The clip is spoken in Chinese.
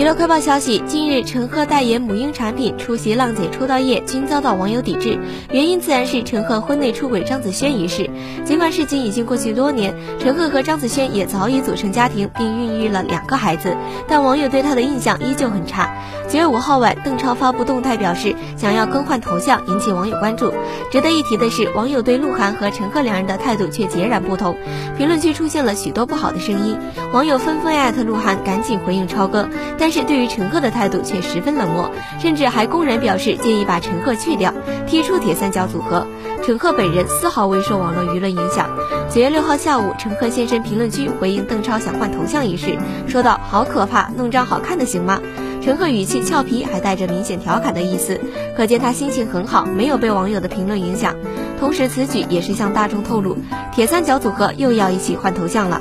娱乐快报消息：近日，陈赫代言母婴产品出席浪姐出道夜，均遭到网友抵制。原因自然是陈赫婚内出轨张子萱一事。尽管事情已经过去多年，陈赫和张子萱也早已组成家庭，并孕育了两个孩子，但网友对他的印象依旧很差。九月五号晚，邓超发布动态表示想要更换头像，引起网友关注。值得一提的是，网友对鹿晗和陈赫两人的态度却截然不同，评论区出现了许多不好的声音，网友纷纷艾特鹿晗赶紧回应超哥。但是对于陈赫的态度却十分冷漠，甚至还公然表示建议把陈赫去掉，踢出铁三角组合。陈赫本人丝毫未受网络舆论影响。九月六号下午，陈赫现身评论区回应邓超想换头像一事，说道：“好可怕，弄张好看的行吗？”陈赫语气俏皮，还带着明显调侃的意思，可见他心情很好，没有被网友的评论影响。同时，此举也是向大众透露，铁三角组合又要一起换头像了。